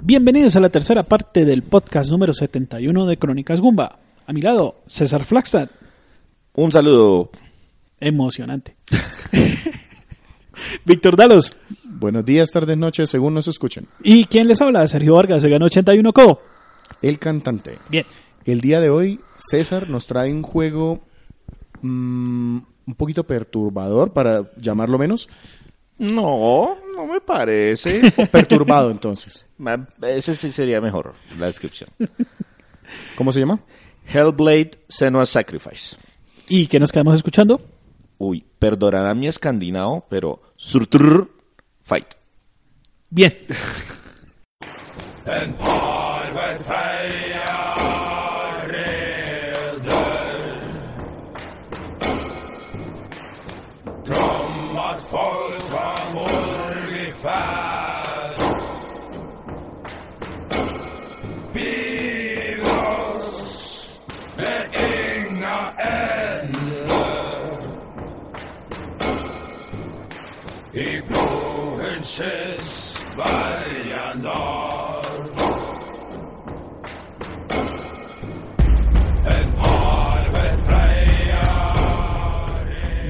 Bienvenidos a la tercera parte del podcast número 71 de Crónicas Gumba. A mi lado, César Flagstad. Un saludo. Emocionante. Víctor Dalos. Buenos días, tardes, noches, según nos escuchen. ¿Y quién les habla? Sergio Vargas, se ganó 81 Co. El cantante. Bien. El día de hoy, César nos trae un juego mm, un poquito perturbador, para llamarlo menos. No, no me parece. O perturbado, entonces. Ese sí sería mejor, la descripción. ¿Cómo se llama? Hellblade Senua's Sacrifice. ¿Y qué nos quedamos escuchando? Uy, perdonará mi escandinavo, pero Surtur Fight. Bien.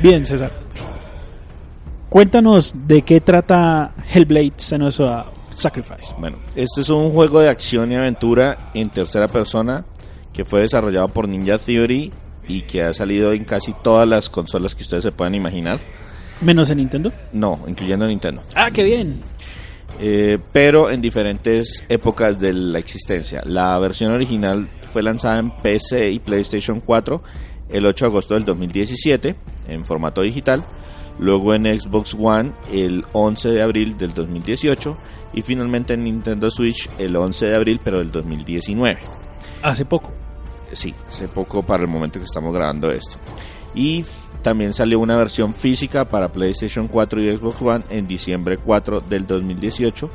Bien, César. Cuéntanos de qué trata Hellblade Senua's Sacrifice. Bueno, este es un juego de acción y aventura en tercera persona que fue desarrollado por Ninja Theory y que ha salido en casi todas las consolas que ustedes se puedan imaginar. Menos en Nintendo. No, incluyendo Nintendo. Ah, qué bien. Eh, pero en diferentes épocas de la existencia. La versión original fue lanzada en PC y PlayStation 4 el 8 de agosto del 2017 en formato digital, luego en Xbox One el 11 de abril del 2018 y finalmente en Nintendo Switch el 11 de abril pero del 2019. Hace poco. Sí, hace poco para el momento que estamos grabando esto. Y también salió una versión física para PlayStation 4 y Xbox One en diciembre 4 del 2018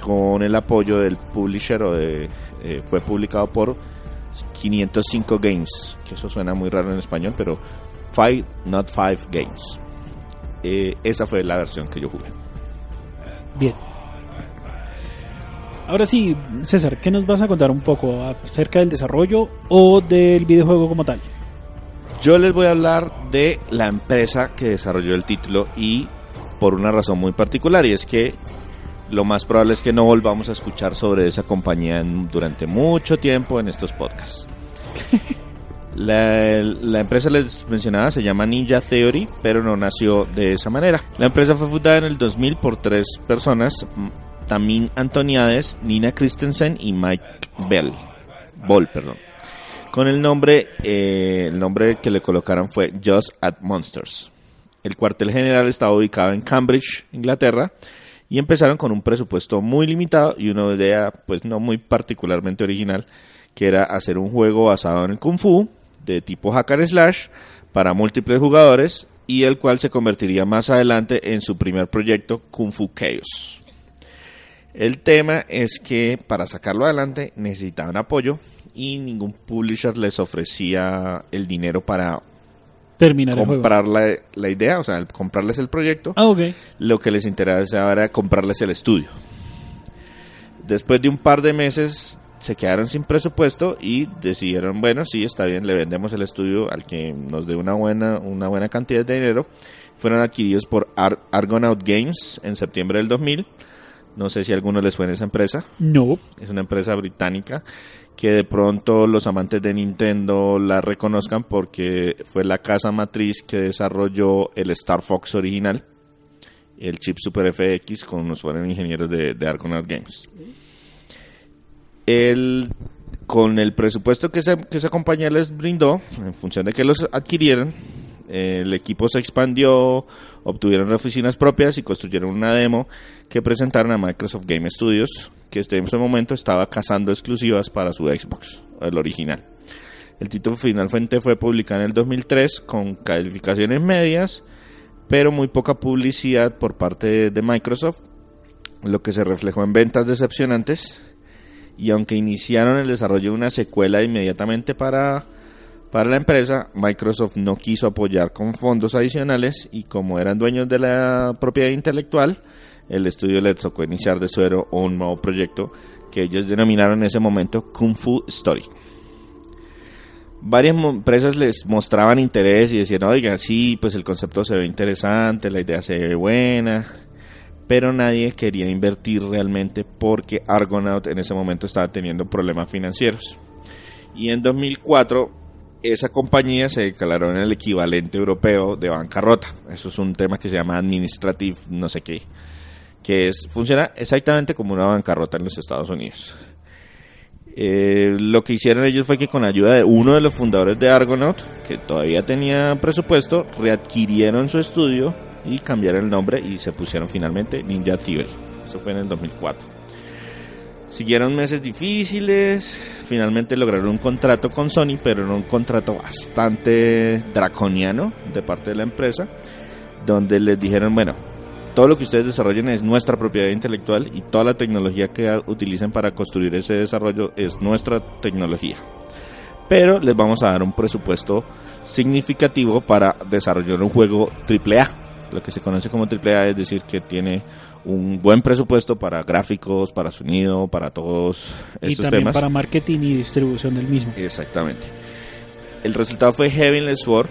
con el apoyo del publisher o de, eh, fue publicado por 505 Games, que eso suena muy raro en español, pero Five Not Five Games. Eh, esa fue la versión que yo jugué. Bien. Ahora sí, César, ¿qué nos vas a contar un poco acerca del desarrollo o del videojuego como tal? Yo les voy a hablar de la empresa que desarrolló el título y por una razón muy particular y es que lo más probable es que no volvamos a escuchar sobre esa compañía en- durante mucho tiempo en estos podcasts. La, la empresa les mencionaba se llama Ninja Theory, pero no nació de esa manera. La empresa fue fundada en el 2000 por tres personas, m- Tamin Antoniades, Nina Christensen y Mike Bell. Ball, perdón. Con el nombre, eh, el nombre que le colocaron fue Just at Monsters. El cuartel general estaba ubicado en Cambridge, Inglaterra, y empezaron con un presupuesto muy limitado y una idea, pues no muy particularmente original, que era hacer un juego basado en el Kung Fu, de tipo hack and slash, para múltiples jugadores, y el cual se convertiría más adelante en su primer proyecto, Kung Fu Chaos. El tema es que para sacarlo adelante necesitaban apoyo y ningún publisher les ofrecía el dinero para Terminar el juego. comprar la, la idea, o sea, comprarles el proyecto. Ah, ok. Lo que les interesaba era comprarles el estudio. Después de un par de meses se quedaron sin presupuesto y decidieron, bueno, sí, está bien, le vendemos el estudio al que nos dé una buena, una buena cantidad de dinero. Fueron adquiridos por Ar- Argonaut Games en septiembre del 2000. No sé si a alguno les suena esa empresa. No. Es una empresa británica que de pronto los amantes de Nintendo la reconozcan porque fue la casa matriz que desarrolló el Star Fox original, el chip Super FX, con unos fueron ingenieros de, de Argonaut Games. El, con el presupuesto que esa, que esa compañía les brindó, en función de que los adquirieran, el equipo se expandió, obtuvieron oficinas propias y construyeron una demo que presentaron a Microsoft Game Studios, que en ese momento estaba cazando exclusivas para su Xbox, el original. El título finalmente fue publicado en el 2003 con calificaciones medias, pero muy poca publicidad por parte de Microsoft, lo que se reflejó en ventas decepcionantes. Y aunque iniciaron el desarrollo de una secuela inmediatamente para, para la empresa, Microsoft no quiso apoyar con fondos adicionales y como eran dueños de la propiedad intelectual, el estudio les tocó iniciar de cero un nuevo proyecto que ellos denominaron en ese momento Kung Fu Story varias empresas les mostraban interés y decían, oiga, sí, pues el concepto se ve interesante, la idea se ve buena, pero nadie quería invertir realmente porque Argonaut en ese momento estaba teniendo problemas financieros. Y en 2004 esa compañía se declaró en el equivalente europeo de bancarrota. Eso es un tema que se llama administrative, no sé qué, que es funciona exactamente como una bancarrota en los Estados Unidos. Eh, lo que hicieron ellos fue que con ayuda de uno de los fundadores de Argonaut, que todavía tenía presupuesto, readquirieron su estudio y cambiaron el nombre y se pusieron finalmente Ninja Theory. Eso fue en el 2004. Siguieron meses difíciles, finalmente lograron un contrato con Sony, pero era un contrato bastante draconiano de parte de la empresa, donde les dijeron, bueno, todo lo que ustedes desarrollen es nuestra propiedad intelectual y toda la tecnología que utilicen para construir ese desarrollo es nuestra tecnología. Pero les vamos a dar un presupuesto significativo para desarrollar un juego AAA, lo que se conoce como AAA, es decir, que tiene un buen presupuesto para gráficos, para sonido, para todos estos y también para marketing y distribución del mismo. Exactamente. El resultado fue Heavenless Sword,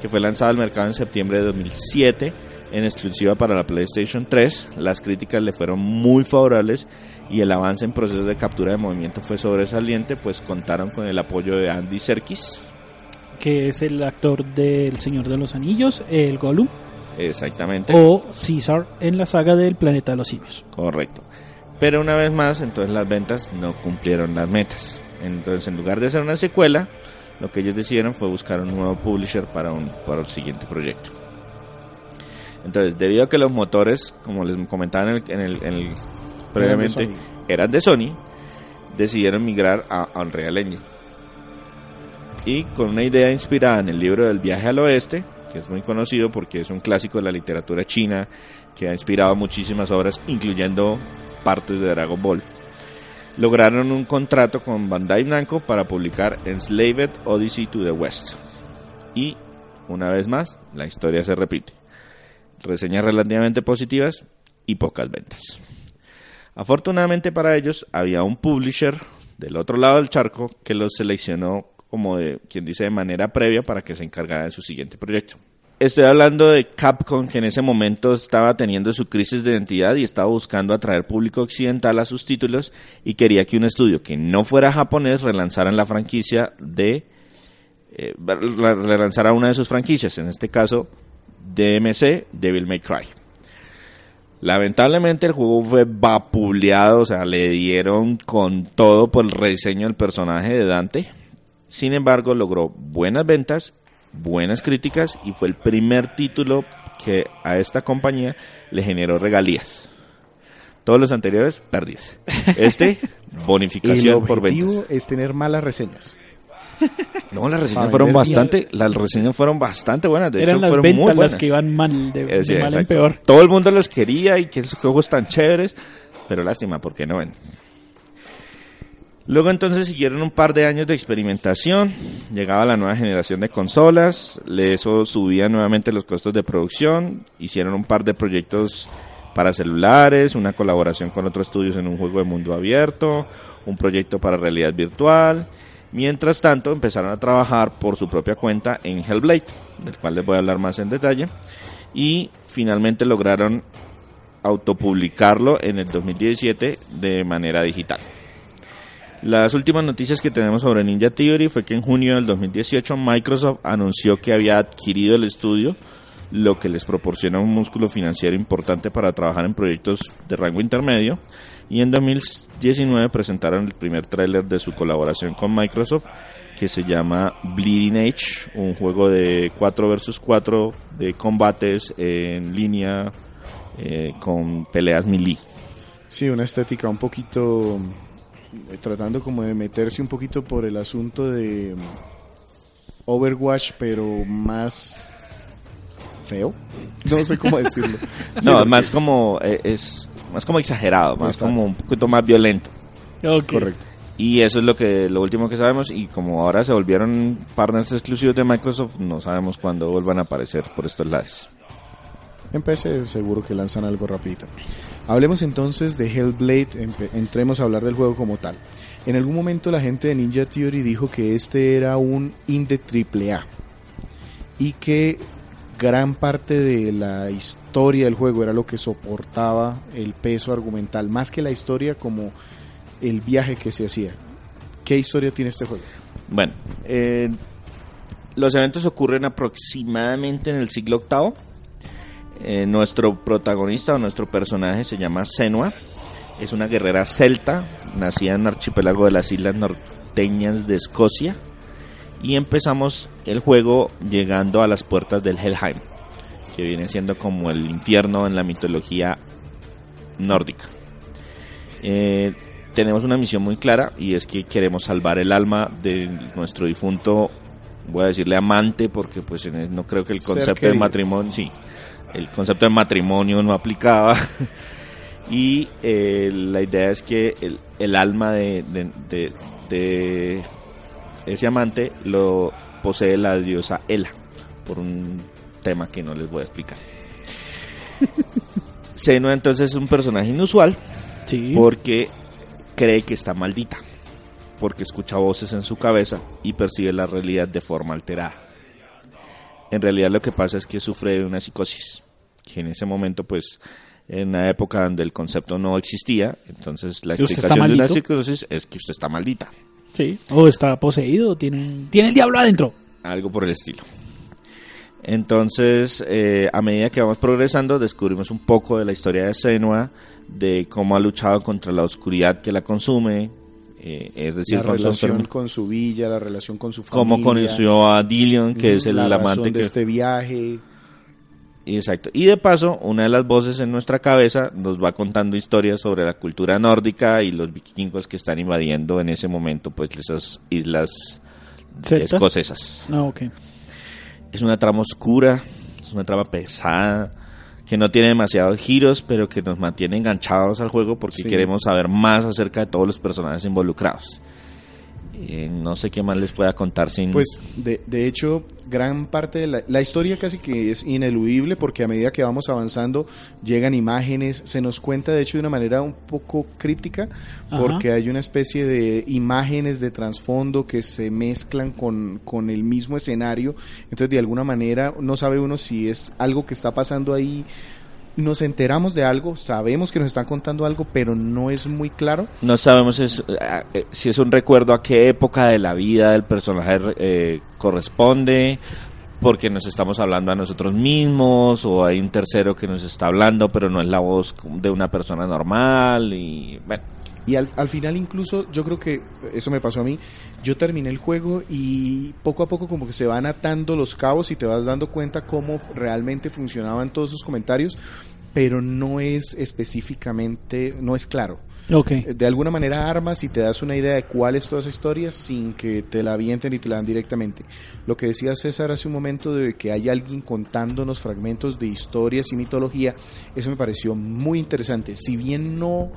que fue lanzado al mercado en septiembre de 2007 en exclusiva para la PlayStation 3. Las críticas le fueron muy favorables y el avance en procesos de captura de movimiento fue sobresaliente, pues contaron con el apoyo de Andy Serkis. Que es el actor del Señor de los Anillos, el Gollum. Exactamente. O Caesar en la saga del Planeta de los Simios. Correcto. Pero una vez más, entonces las ventas no cumplieron las metas. Entonces, en lugar de hacer una secuela, lo que ellos decidieron fue buscar un nuevo publisher para, un, para el siguiente proyecto. Entonces, debido a que los motores, como les comentaba en el, previamente, eran de Sony, decidieron migrar a Unreal Engine. Y con una idea inspirada en el libro del viaje al oeste, que es muy conocido porque es un clásico de la literatura china que ha inspirado muchísimas obras, incluyendo partes de Dragon Ball, lograron un contrato con Bandai Namco para publicar Enslaved Odyssey to the West. Y, una vez más, la historia se repite reseñas relativamente positivas y pocas ventas. Afortunadamente para ellos había un publisher del otro lado del charco que los seleccionó como de quien dice de manera previa para que se encargara de su siguiente proyecto. Estoy hablando de Capcom que en ese momento estaba teniendo su crisis de identidad y estaba buscando atraer público occidental a sus títulos y quería que un estudio que no fuera japonés relanzara la franquicia de eh, relanzara una de sus franquicias, en este caso DMC, Devil May Cry. Lamentablemente el juego fue vapuleado, o sea, le dieron con todo por el rediseño del personaje de Dante. Sin embargo, logró buenas ventas, buenas críticas y fue el primer título que a esta compañía le generó regalías. Todos los anteriores, pérdidas. Este, bonificación por ventas. El objetivo es tener malas reseñas. No, las reseñas fueron bastante, las reseñas fueron bastante buenas. De Eran las ventas muy las que iban mal, de, mal en peor. Todo el mundo los quería y que esos juegos tan chéveres, pero lástima porque no ven. Luego entonces siguieron un par de años de experimentación, llegaba la nueva generación de consolas, eso subía nuevamente los costos de producción, hicieron un par de proyectos para celulares, una colaboración con otros estudios en un juego de mundo abierto, un proyecto para realidad virtual. Mientras tanto, empezaron a trabajar por su propia cuenta en Hellblade, del cual les voy a hablar más en detalle, y finalmente lograron autopublicarlo en el 2017 de manera digital. Las últimas noticias que tenemos sobre Ninja Theory fue que en junio del 2018 Microsoft anunció que había adquirido el estudio lo que les proporciona un músculo financiero importante para trabajar en proyectos de rango intermedio. Y en 2019 presentaron el primer tráiler de su colaboración con Microsoft, que se llama Bleeding Edge, un juego de 4 versus 4 de combates en línea eh, con peleas melee. Sí, una estética un poquito tratando como de meterse un poquito por el asunto de Overwatch, pero más feo. No sé cómo decirlo. Sí, No, más como eh, es más como exagerado, más Exacto. como un poquito más violento. Ok. Correcto. Y eso es lo que lo último que sabemos y como ahora se volvieron partners exclusivos de Microsoft, no sabemos cuándo vuelvan a aparecer por estos lados. En PC seguro que lanzan algo rapidito. Hablemos entonces de Hellblade, entremos a hablar del juego como tal. En algún momento la gente de Ninja Theory dijo que este era un indie AAA y que gran parte de la historia del juego era lo que soportaba el peso argumental, más que la historia como el viaje que se hacía. ¿Qué historia tiene este juego? Bueno, eh, los eventos ocurren aproximadamente en el siglo VIII. Eh, nuestro protagonista o nuestro personaje se llama Senua. Es una guerrera celta, nacida en el archipiélago de las islas norteñas de Escocia. Y empezamos el juego llegando a las puertas del Helheim, que viene siendo como el infierno en la mitología nórdica. Eh, tenemos una misión muy clara y es que queremos salvar el alma de nuestro difunto, voy a decirle amante, porque pues no creo que el concepto de matrimonio, sí, el concepto de matrimonio no aplicaba. y eh, la idea es que el, el alma de, de- de- de ese amante lo posee la diosa Ela, por un tema que no les voy a explicar. Senua entonces es un personaje inusual Sí. porque cree que está maldita, porque escucha voces en su cabeza y percibe la realidad de forma alterada. En realidad lo que pasa es que sufre de una psicosis, que en ese momento pues en una época donde el concepto no existía, entonces la ¿Y usted está explicación de maldito? psicosis es que usted está maldita, Sí. O está poseído, tiene, tiene el diablo adentro. algo por el estilo. Entonces, eh, a medida que vamos progresando, descubrimos un poco de la historia de Senua, de cómo ha luchado contra la oscuridad que la consume, eh, es decir, La con relación con su villa, la relación con su familia. cómo conoció a Dillion, que es el la razón amante de que... este viaje. Exacto. Y de paso, una de las voces en nuestra cabeza nos va contando historias sobre la cultura nórdica y los vikingos que están invadiendo en ese momento pues esas islas ¿Celtas? escocesas. Ah. Es una trama oscura, es una trama pesada, que no tiene demasiados giros, pero que nos mantiene enganchados al juego porque Sí. queremos saber más acerca de todos los personajes involucrados. Eh, no sé qué más les pueda contar sin... Pues de, de hecho, gran parte de la, la historia casi que es ineludible porque a medida que vamos avanzando llegan imágenes, se nos cuenta de hecho de una manera un poco crítica Ajá. porque hay una especie de imágenes de trasfondo que se mezclan con, con el mismo escenario, entonces de alguna manera no sabe uno si es algo que está pasando ahí. Nos enteramos de algo, sabemos que nos están contando algo, pero no es muy claro. No sabemos es- eh, eh, si es un recuerdo a qué época de la vida del personaje eh, corresponde, porque nos estamos hablando a nosotros mismos, o hay un tercero que nos está hablando, pero no es la voz de una persona normal, y bueno, Y al, al final incluso yo creo que eso me pasó a mí. Yo terminé el juego y poco a poco como que se van atando los cabos y te vas dando cuenta cómo realmente funcionaban todos esos comentarios, pero no es específicamente, no es claro. De alguna manera armas y te das una idea de cuál es toda esa historia sin que te la avienten y te la dan directamente. Lo que decía César hace un momento de que hay alguien contándonos fragmentos de historias y mitología, eso me pareció muy interesante. Si bien no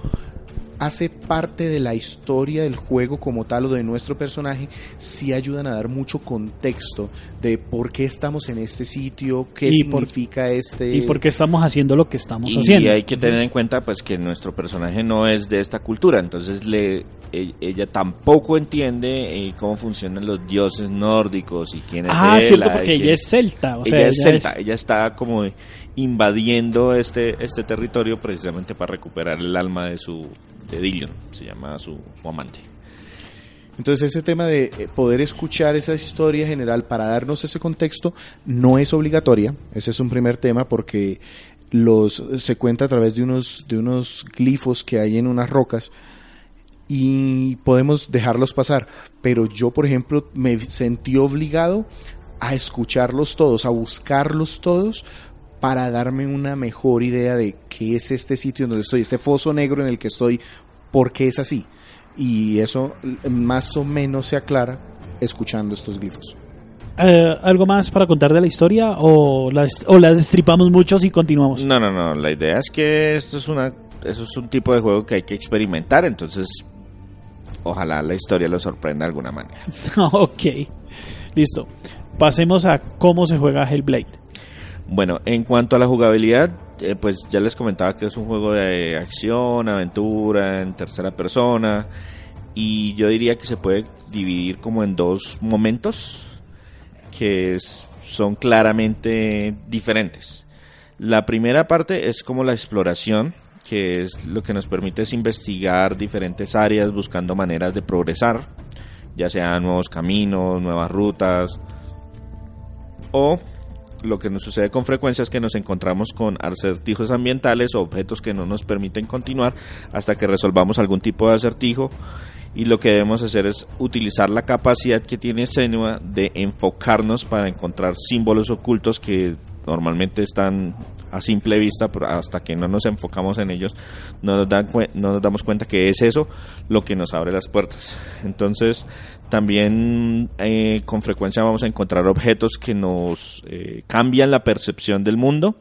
hace parte de la historia del juego como tal o de nuestro personaje, sí ayudan a dar mucho contexto de por qué estamos en este sitio, qué Y por- significa este... ¿Y por qué estamos haciendo lo que estamos y haciendo? hay que tener en cuenta pues que nuestro personaje no es de esta cultura, entonces le e- ella tampoco entiende eh, cómo funcionan los dioses nórdicos y quién es Ah, cierto, y porque ella es celta. O sea, ella es ella celta, ella está como invadiendo este, este territorio precisamente para recuperar el alma de su de se llama su, su amante. Entonces ese tema de eh, poder escuchar esa historia general para darnos ese contexto no es obligatoria, ese es un primer tema porque los se cuenta a través de unos de unos glifos que hay en unas rocas y podemos dejarlos pasar, pero yo por ejemplo me sentí obligado a escucharlos todos, a buscarlos todos para darme una mejor idea de qué es este sitio donde estoy, este foso negro en el que estoy, por qué es así y eso más o menos se aclara escuchando estos glifos. Eh, ¿Algo más para contar de la historia o la, o la destripamos muchos y continuamos? No, no, no. La idea es que esto es, una, eso es un tipo de juego que hay que experimentar, entonces ojalá la historia lo sorprenda de alguna manera. ok, listo. Pasemos a cómo se juega Hellblade. Bueno, en cuanto a la jugabilidad, eh, pues ya les comentaba que es un juego de acción, aventura, en tercera persona. Y yo diría que se puede dividir como en dos momentos que son claramente diferentes. La primera parte es como la exploración, que es lo que nos permite es investigar diferentes áreas buscando maneras de progresar, ya sea nuevos caminos, nuevas rutas, o lo que nos sucede con frecuencia es que nos encontramos con acertijos ambientales o objetos que no nos permiten continuar hasta que resolvamos algún tipo de acertijo y lo que debemos hacer es utilizar la capacidad que tiene Senua de enfocarnos para encontrar símbolos ocultos que normalmente están a simple vista, pero hasta que no nos enfocamos en ellos, no nos, no nos damos cuenta que es eso lo que nos abre las puertas. Entonces, también eh, con frecuencia vamos a encontrar objetos que nos eh, cambian la percepción del mundo.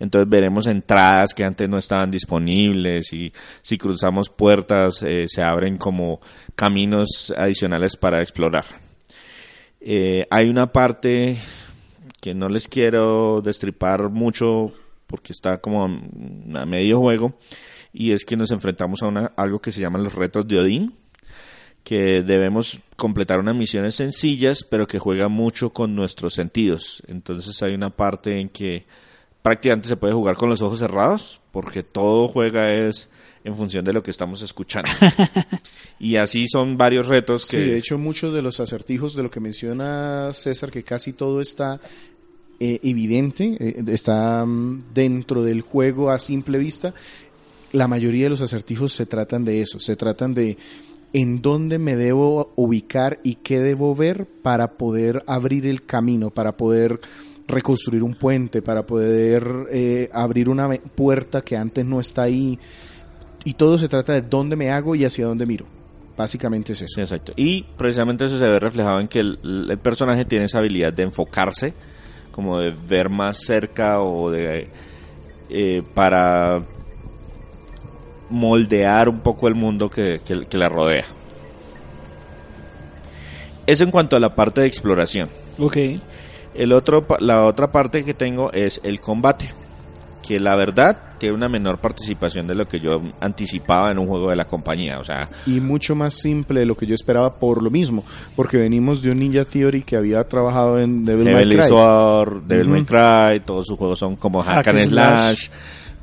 Entonces veremos entradas que antes no estaban disponibles y si cruzamos puertas eh, se abren como caminos adicionales para explorar. hay una parte que no les quiero destripar mucho porque está como a medio juego y es que nos enfrentamos a una, algo que se llama los retos de Odín que debemos completar unas misiones sencillas pero que juega mucho con nuestros sentidos entonces hay una parte en que prácticamente se puede jugar con los ojos cerrados porque todo juega es en función de lo que estamos escuchando. y así son varios retos que... Sí, de hecho muchos de los acertijos de lo que menciona César, que casi todo está eh, evidente, eh, está mm, dentro del juego a simple vista, la mayoría de los acertijos se tratan de eso, se tratan de en dónde me debo ubicar y qué debo ver para poder abrir el camino, para poder reconstruir un puente, para poder eh, abrir una puerta que antes no está ahí y todo se trata de dónde me hago y hacia dónde miro. Básicamente es eso. exacto. Y precisamente eso se ve reflejado en que el, personaje tiene esa habilidad de enfocarse, como de ver más cerca o de... Eh, para moldear un poco el mundo que, que, la rodea. Eso en cuanto a la parte de exploración. Ok. El otro, la otra parte que tengo es el combate que la verdad tiene una menor participación de lo que yo anticipaba en un juego de la compañía, o sea... Y mucho más simple de lo que yo esperaba por lo mismo, porque venimos de un Ninja Theory que había trabajado en Devil, May Cry. Devil May Cry, todos sus juegos son como hack, and slash,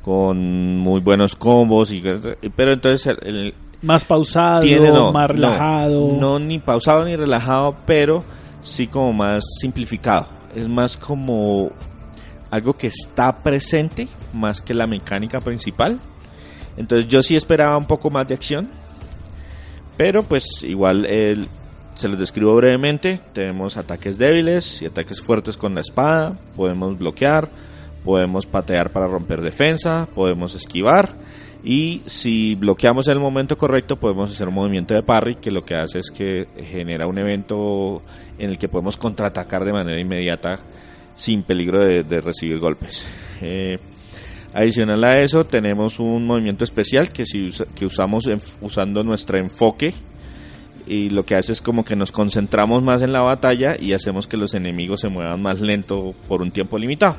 con muy buenos combos, y, pero entonces... El, más pausado, más relajado. no, ni pausado ni relajado, pero sí como más simplificado. Es más como algo que está presente más que la mecánica principal. Entonces yo sí esperaba un poco más de acción, pero pues igual se los describo brevemente. Tenemos ataques débiles y ataques fuertes con la espada, podemos bloquear, podemos patear para romper defensa, podemos esquivar y si bloqueamos en el momento correcto podemos hacer un movimiento de parry que lo que hace es que genera un evento en el que podemos contraatacar de manera inmediata sin peligro de, recibir golpes. Eh, adicional a eso tenemos un movimiento especial que, si que usamos usando nuestro enfoque y lo que hace es como que nos concentramos más en la batalla y hacemos que los enemigos se muevan más lento por un tiempo limitado.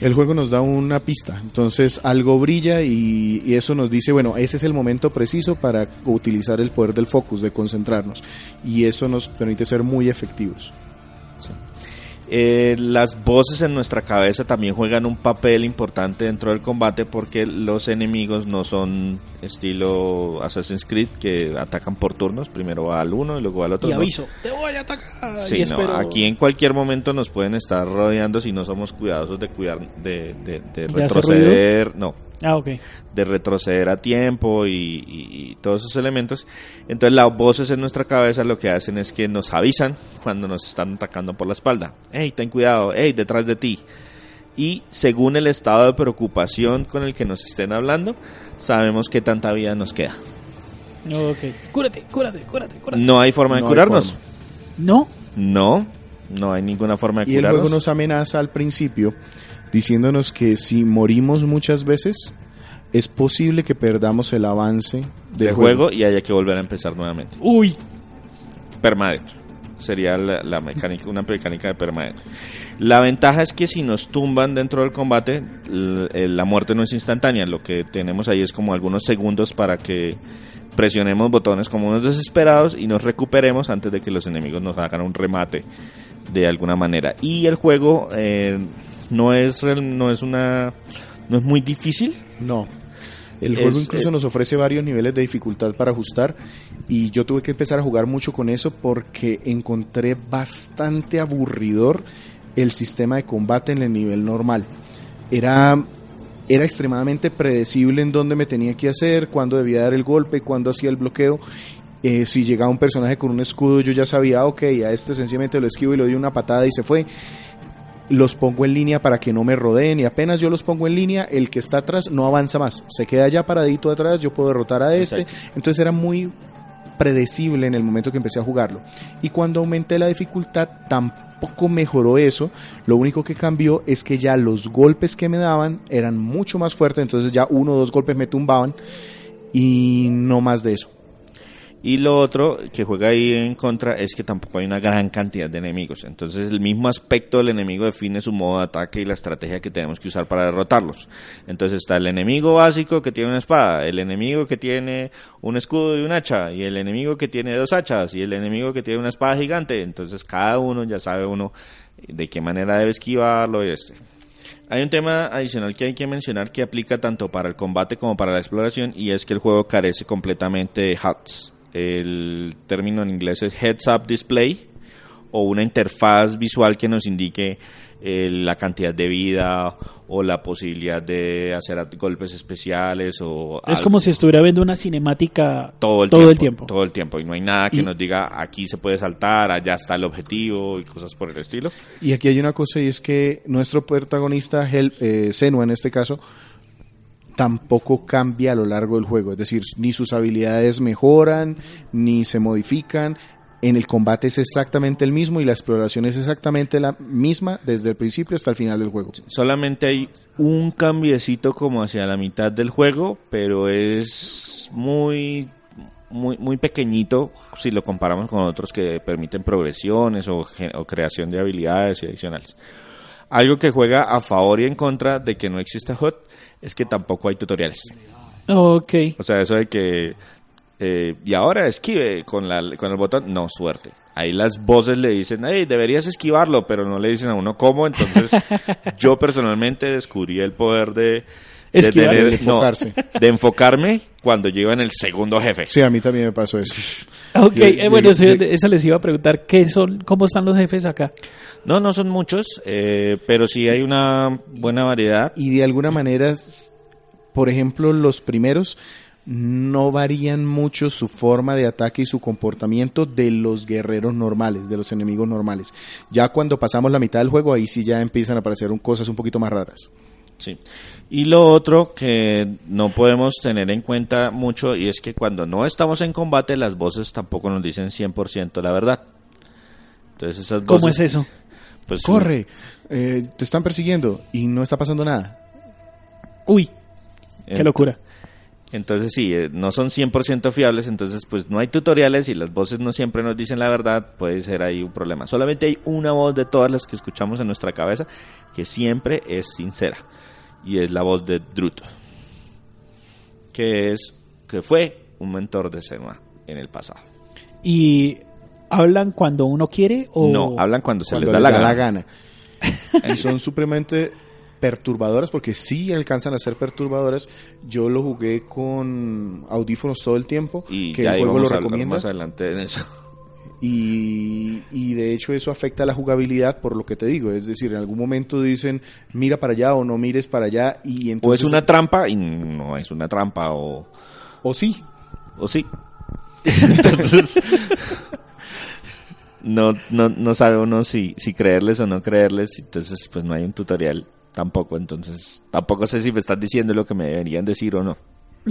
El juego nos da una pista, entonces algo brilla y, eso nos dice, bueno, ese es el momento preciso para utilizar el poder del focus, de concentrarnos, y eso nos permite ser muy efectivos. Eh, las voces en nuestra cabeza también juegan un papel importante dentro del combate porque los enemigos no son estilo Assassin's Creed que atacan por turnos, primero va al uno y luego al otro. Y no. aviso, te voy a atacar. Sí, y no, aquí en cualquier momento nos pueden estar rodeando si no somos cuidadosos de cuidar, de, de, retroceder, no, Ah, ok. de retroceder a tiempo y, y- y todos esos elementos. Entonces las voces en nuestra cabeza lo que hacen es que nos avisan cuando nos están atacando por la espalda. Hey, ten cuidado, hey, detrás de ti. Y según el estado de preocupación con el que nos estén hablando, sabemos qué tanta vida nos queda. Ok. Cúrate, cúrate, cúrate, cúrate. No hay forma de No curarnos. forma. No. No, no hay ninguna forma de Y el curarnos. juego nos amenaza al principio diciéndonos que si morimos muchas veces es posible que perdamos el avance del juego y haya que volver a empezar nuevamente. Uy. Permadeath. Sería la, la mecánica, una mecánica de permadeath. La ventaja es que si nos tumban dentro del combate, eh, la muerte no es instantánea. Lo que tenemos ahí es como algunos segundos para que presionemos botones como unos desesperados y nos recuperemos antes de que los enemigos nos hagan un remate de alguna manera. Y el juego eh, no es real- no es una no es muy difícil. No. El Es, juego incluso eh, nos ofrece varios niveles de dificultad para ajustar y yo tuve que empezar a jugar mucho con eso porque encontré bastante aburridor el sistema de combate en el nivel normal. Era, era extremadamente predecible en dónde me tenía que hacer, cuándo debía dar el golpe, cuándo hacía el bloqueo. Eh, si llegaba un personaje con un escudo, yo ya sabía, ok, a este sencillamente lo esquivo y le doy una patada y se fue los pongo en línea para que no me rodeen y apenas yo los pongo en línea, el que está atrás no avanza más, se queda ya paradito atrás, yo puedo derrotar a este, Exacto. entonces era muy predecible en el momento que empecé a jugarlo. Y cuando aumenté la dificultad tampoco mejoró eso, lo único que cambió es que ya los golpes que me daban eran mucho más fuertes, entonces ya uno o dos golpes me tumbaban y no más de eso. Y lo otro que juega ahí en contra es que tampoco hay una gran cantidad de enemigos. Entonces el mismo aspecto del enemigo define su modo de ataque y la estrategia que tenemos que usar para derrotarlos. Entonces está el enemigo básico que tiene una espada, el enemigo que tiene un escudo y un hacha, y el enemigo que tiene dos hachas, y el enemigo que tiene una espada gigante. Entonces cada uno ya sabe uno de qué manera debe esquivarlo y este. Hay un tema adicional que hay que mencionar que aplica tanto para el combate como para la exploración y es que el juego carece completamente de HUDs. El término en inglés es Heads Up Display o una interfaz visual que nos indique eh, la cantidad de vida o la posibilidad de hacer golpes especiales o Es algo. como si estuviera viendo una cinemática todo el todo tiempo, el tiempo. todo el tiempo y no hay nada que Y- nos diga aquí se puede saltar, allá está el objetivo y cosas por el estilo. Y aquí hay una cosa y es que nuestro protagonista, Hel, eh, Senua en este caso, tampoco cambia a lo largo del juego. Es decir, ni sus habilidades mejoran, ni se modifican. En el combate es exactamente el mismo y la exploración es exactamente la misma desde el principio hasta el final del juego. Solamente hay un cambiecito como hacia la mitad del juego, pero es muy muy muy pequeñito si lo comparamos con otros que permiten progresiones o, o creación de habilidades y adicionales. Algo que juega a favor y en contra de que no exista HUD es que tampoco hay tutoriales. Ok. O sea, eso de que eh, y ahora esquive con, la, con el botón, no, suerte. Ahí las voces le dicen, hey, deberías esquivarlo, pero no le dicen a uno cómo. Entonces, yo personalmente descubrí el poder de, de, tener- De enfocarse. no, de enfocarme cuando llego en el segundo jefe. Sí, a mí también me pasó eso. Ok, Yo- eh, bueno, yo- yo- les iba a preguntar, ¿qué son, cómo están los jefes acá? No, no son muchos, eh, pero sí hay una buena variedad. Y de alguna manera, por ejemplo, los primeros no varían mucho su forma de ataque y su comportamiento de los guerreros normales, de los enemigos normales. Ya cuando pasamos la mitad del juego, ahí sí ya empiezan a aparecer un- cosas un poquito más raras. Sí. Y lo otro que no podemos tener en cuenta mucho y es que cuando no estamos en combate las voces tampoco nos dicen 100% la verdad. Entonces esas ¿Cómo voces, es eso? Pues, Corre, eh, te están persiguiendo y no está pasando nada. Uy, qué locura. Entonces sí, eh, no son 100% fiables, entonces pues no hay tutoriales y las voces no siempre nos dicen la verdad, puede ser ahí un problema. Solamente hay una voz de todas las que escuchamos en nuestra cabeza que siempre es sincera y es la voz de Druto, que es que fue un mentor de Senua en el pasado. Y ¿Hablan cuando uno quiere o...? No, hablan cuando se cuando les da les la da gana. la gana. y son supremamente perturbadoras porque sí alcanzan a ser perturbadoras. Yo lo jugué con audífonos todo el tiempo, Y que el juego lo recomienda. más adelante en eso. Y, y de hecho eso afecta la jugabilidad por lo que te digo. Es decir, en algún momento dicen mira para allá o no mires para allá y O es entonces... una trampa y no es una trampa o, o sí. o sí. Entonces, no, no, no sabe uno si, si creerles o no creerles. Entonces, pues no hay un tutorial tampoco. Entonces, tampoco sé si me están diciendo lo que me deberían decir o no.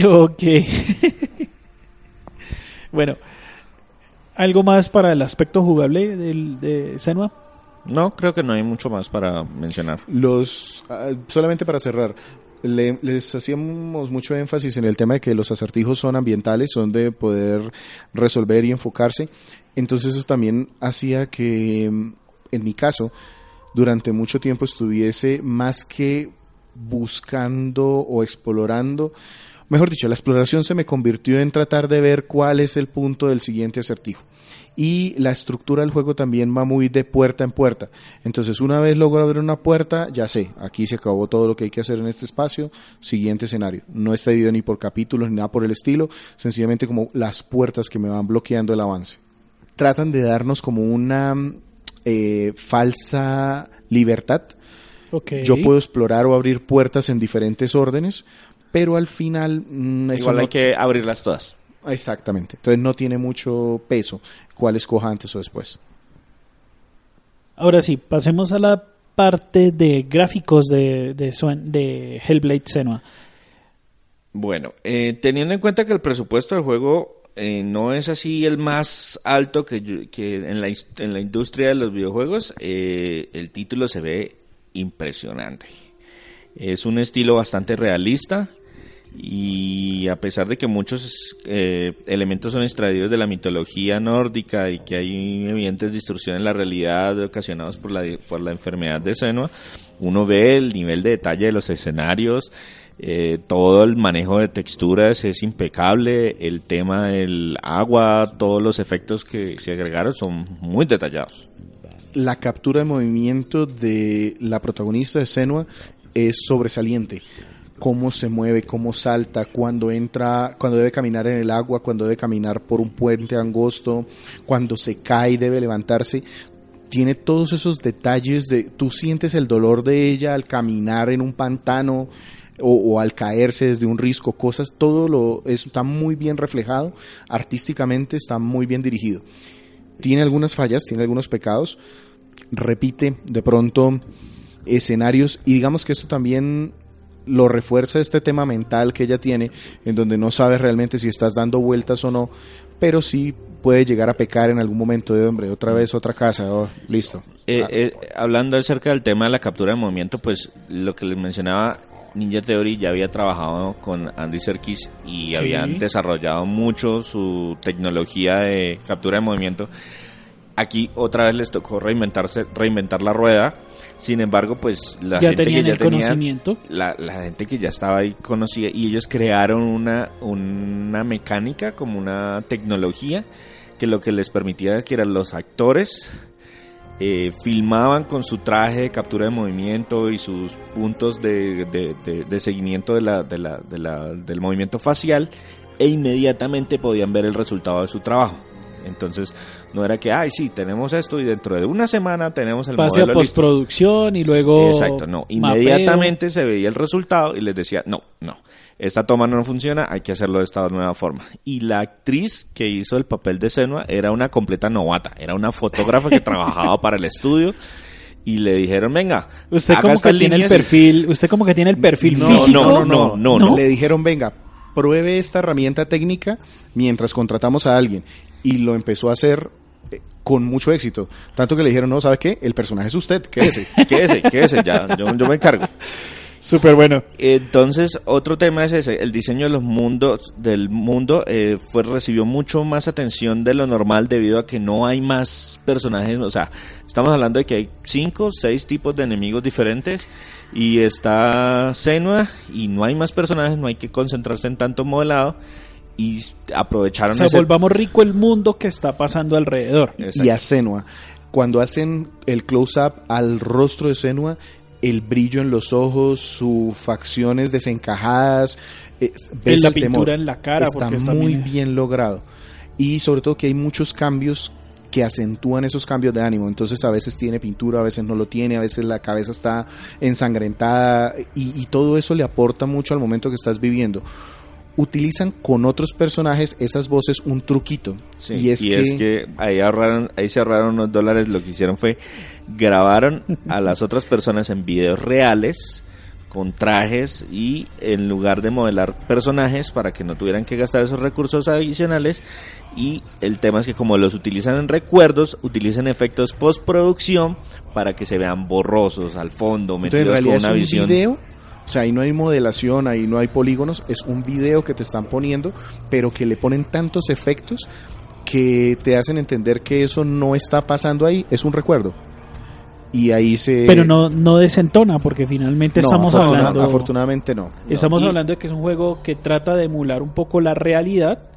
Ok. bueno, ¿algo más para el aspecto jugable del, de Senua? No, creo que no hay mucho más para mencionar. Los, ah, solamente para cerrar, le- les hacíamos mucho énfasis en el tema de que los acertijos son ambientales, son de poder resolver y enfocarse. Entonces eso también hacía que, en mi caso, durante mucho tiempo estuviese más que buscando o explorando, mejor dicho, la exploración se me convirtió en tratar de ver cuál es el punto del siguiente acertijo. Y la estructura del juego también va muy de puerta en puerta. Entonces, una vez logro abrir una puerta, ya sé, aquí se acabó todo lo que hay que hacer en este espacio, siguiente escenario. No está dividido ni por capítulos ni nada por el estilo, sencillamente como las puertas que me van bloqueando el avance. Tratan de darnos como una eh, falsa libertad Ok. yo puedo explorar o abrir puertas en diferentes órdenes, pero al final mm, Igual no- hay que abrirlas todas. exactamente. Entonces no tiene mucho peso cuál escoja antes o después. Ahora sí, pasemos a la parte de gráficos de, de Hellblade Senua. Bueno, eh, teniendo en cuenta que el presupuesto del juego eh, no es así el más alto que, que en, la, industria de los videojuegos, eh, el título se ve impresionante. Es un estilo bastante realista y a pesar de que muchos eh, elementos son extraídos de la mitología nórdica y que hay evidentes distorsiones en la realidad ocasionados por la, por la enfermedad de Senua, uno ve el nivel de detalle de los escenarios, eh, todo el manejo de texturas es impecable, el tema del agua, todos los efectos que se agregaron son muy detallados. La captura de movimiento de la protagonista de Senua es sobresaliente. Cómo se mueve, cómo salta, cuando entra, cuando debe caminar en el agua, cuando debe caminar por un puente angosto, cuando se cae debe levantarse. Tiene todos esos detalles de, tú sientes el dolor de ella al caminar en un pantano o, al caerse desde un risco, cosas, todo lo está muy bien reflejado, artísticamente está muy bien dirigido tiene algunas fallas, tiene algunos pecados, repite de pronto escenarios y digamos que esto también lo refuerza este tema mental que ella tiene, en donde no sabes realmente si estás dando vueltas o no, pero sí puede llegar a pecar en algún momento de hombre, otra vez otra casa, oh, listo. Eh, eh, hablando acerca del tema de la captura de movimiento, pues lo que les mencionaba, Ninja Theory ya había trabajado con Andy Serkis y Sí. habían desarrollado mucho su tecnología de captura de movimiento. Aquí otra vez les tocó reinventarse, reinventar la rueda. Sin embargo, pues la ya gente que ya tenía, conocimiento. la, la gente que ya estaba ahí conocía y ellos crearon una, una mecánica como una tecnología que lo que les permitía que eran los actores eh, filmaban con su traje de captura de movimiento y sus puntos de, de- de- de seguimiento de la, de la- de la- del movimiento facial e inmediatamente podían ver el resultado de su trabajo. Entonces, no era que, ay, sí, tenemos esto y dentro de una semana tenemos el Pase a modelo listo. postproducción y luego. Exacto, no. mapeo. Inmediatamente se veía el resultado y les decía, no, no, esta toma no funciona, hay que hacerlo de esta nueva forma. Y la actriz que hizo el papel de Senua era una completa novata, era una fotógrafa que trabajaba para el estudio y le dijeron, venga, Usted haga como que tiene el líneas". perfil, usted como que tiene el perfil no, físico. no, no, no, no, no. Le dijeron, venga, pruebe esta herramienta técnica mientras contratamos a alguien. Y lo empezó a hacer eh, con mucho éxito. Tanto que le dijeron, no, ¿sabe qué? El personaje es usted, quédese. Quédese, quédese, ya, yo, yo me encargo. Súper bueno. Entonces, otro tema es ese, el diseño de los mundos del mundo eh, fue recibió mucho más atención de lo normal debido a que no hay más personajes, o sea, estamos hablando de que hay cinco, seis tipos de enemigos diferentes y está Senua y no hay más personajes, no hay que concentrarse en tanto modelado y aprovecharon O sea, ese- volvamos rico el mundo que está pasando alrededor. Exacto. y a Senua. Cuando hacen el close-up al rostro de Senua, el brillo en los ojos, sus facciones desencajadas, eh, ves la el temor. pintura en la cara, Está porque está muy bien- bien logrado. Y sobre todo que hay muchos cambios que acentúan esos cambios de ánimo. Entonces a veces tiene pintura, a veces no lo tiene, a veces la cabeza está ensangrentada y, y todo eso le aporta mucho al momento que estás viviendo. Utilizan con otros personajes esas voces un truquito. Sí, y es que, ahí ahorraron, ahí se ahorraron unos dólares, lo que hicieron fue grabaron a las otras personas en videos reales con trajes y en lugar de modelar personajes para que no tuvieran que gastar esos recursos adicionales y el tema es que como los utilizan en recuerdos, utilizan efectos postproducción para que se vean borrosos al fondo, entonces, en metidos con realidad es una un visión. video. O sea, ahí no hay modelación, ahí no hay polígonos, es un video que te están poniendo, pero que le ponen tantos efectos que te hacen entender que eso no está pasando ahí, es un recuerdo. Y ahí se... Pero no, no desentona, porque finalmente No, estamos afortuna- hablando. Afortunadamente no. Estamos hablando de que es un juego que trata de emular un poco la realidad.